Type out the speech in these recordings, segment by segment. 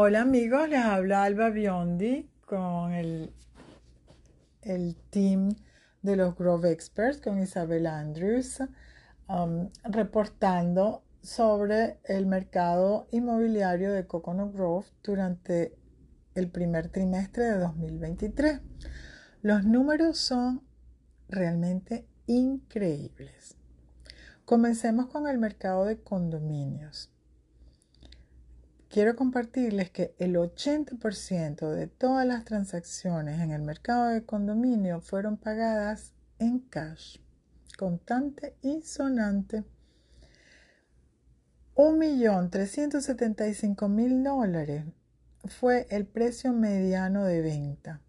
Hola amigos, les habla Alba Biondi con el, el team de los Grove Experts, con Isabel Andrews, um, reportando sobre el mercado inmobiliario de Coconut Grove durante el primer trimestre de 2023. Los números son realmente increíbles. Comencemos con el mercado de condominios quiero compartirles que el 80% de todas las transacciones en el mercado de condominio fueron pagadas en cash, contante y sonante. 1.375.000 dólares fue el precio mediano de venta.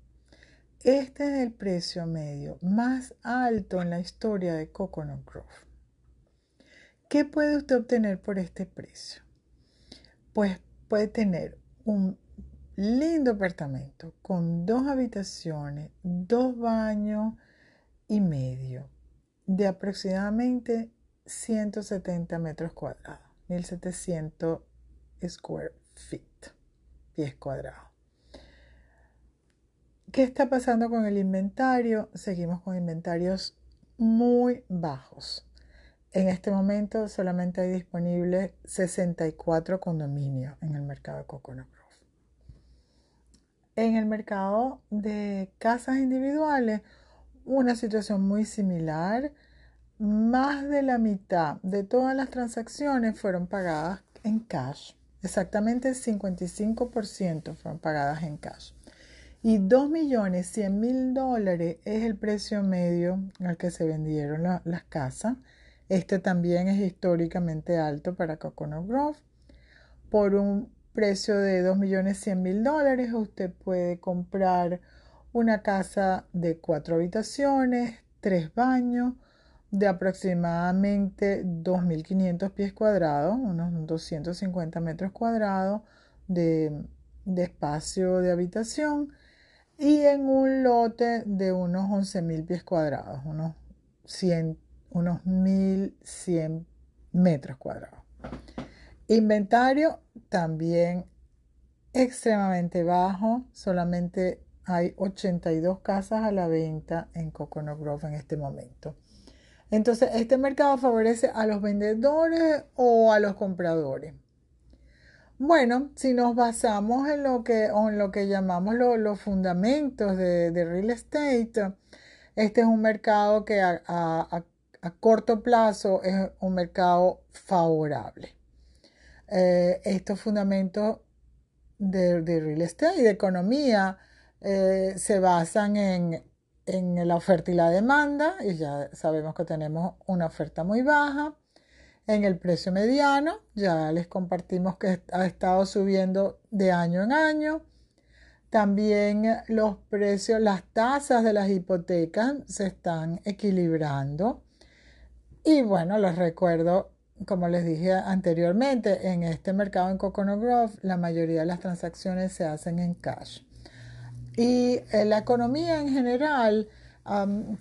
Este es el precio medio más alto en la historia de Coconut Grove. ¿Qué puede usted obtener por este precio? Pues puede tener un lindo apartamento con dos habitaciones, dos baños y medio de aproximadamente 170 metros cuadrados, 1700 square feet, pies cuadrados. ¿Qué está pasando con el inventario? Seguimos con inventarios muy bajos. En este momento solamente hay disponibles 64 condominios en el mercado de Coconut Grove. En el mercado de casas individuales, una situación muy similar. Más de la mitad de todas las transacciones fueron pagadas en cash. Exactamente el 55% fueron pagadas en cash. Y 2.100.000 dólares es el precio medio al que se vendieron las casas este también es históricamente alto para Coconut Grove. Por un precio de 2.100.000 dólares usted puede comprar una casa de cuatro habitaciones, tres baños, de aproximadamente 2.500 pies cuadrados, unos 250 metros cuadrados de, espacio de habitación y en un lote de unos 11.000 pies cuadrados, unos 100 unos 1100 metros cuadrados. Inventario también extremadamente bajo, solamente hay 82 casas a la venta en Coconut Grove en este momento. Entonces, este mercado favorece a los vendedores o a los compradores. Bueno, si nos basamos en lo que, en lo que llamamos los fundamentos de, real estate, este es un mercado que a corto plazo es un mercado favorable. Eh, estos fundamentos de, real estate y de economía eh, se basan en, en, la oferta y la demanda, y ya sabemos que tenemos una oferta muy baja. En el precio mediano, ya les compartimos que ha estado subiendo de año en año. También los precios, las tasas de las hipotecas se están equilibrando. Y bueno, les recuerdo, como les dije anteriormente, en este mercado en Coconut Grove la mayoría de las transacciones se hacen en cash. Y eh, la economía en general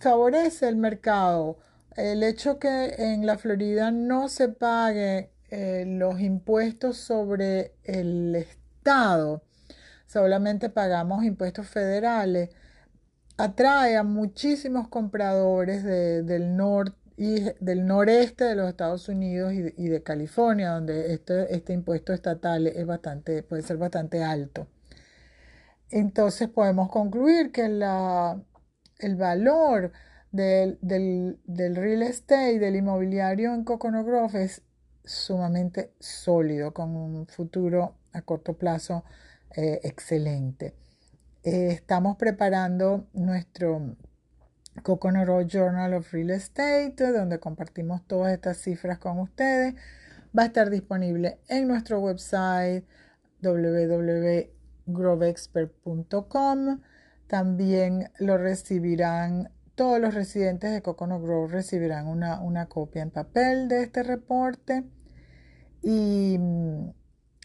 favorece el mercado. El hecho que en la Florida no se pague eh, los impuestos sobre el Estado, solamente pagamos impuestos federales, atrae a muchísimos compradores del norte y del noreste de los Estados Unidos y de, California, donde este, este, impuesto estatal es bastante, puede ser bastante alto. Entonces podemos concluir que la, el valor del, real estate, del inmobiliario en Coconut Grove es sumamente sólido, con un futuro a corto plazo eh, excelente. Eh, estamos preparando nuestro Coconut Journal of Real Estate, donde compartimos todas estas cifras con ustedes. Va a estar disponible en nuestro website www.grovexpert.com. También lo recibirán, todos los residentes de Coconut Grove recibirán una, una copia en papel de este reporte. Y mm,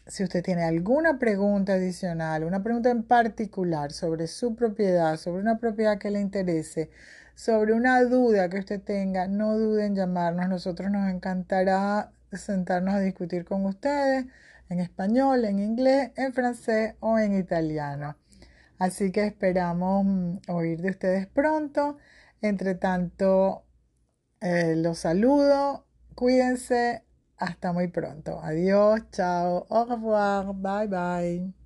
si usted tiene alguna pregunta adicional, una pregunta en particular sobre su propiedad, sobre una propiedad que le interese, sobre una duda que usted tenga, no duden en llamarnos. Nosotros nos encantará sentarnos a discutir con ustedes en español, en inglés, en francés o en italiano. Así que esperamos mm, oír de ustedes pronto. Entre tanto, eh, los saludo, cuídense, hasta muy pronto. Adiós, chao, au revoir, bye bye.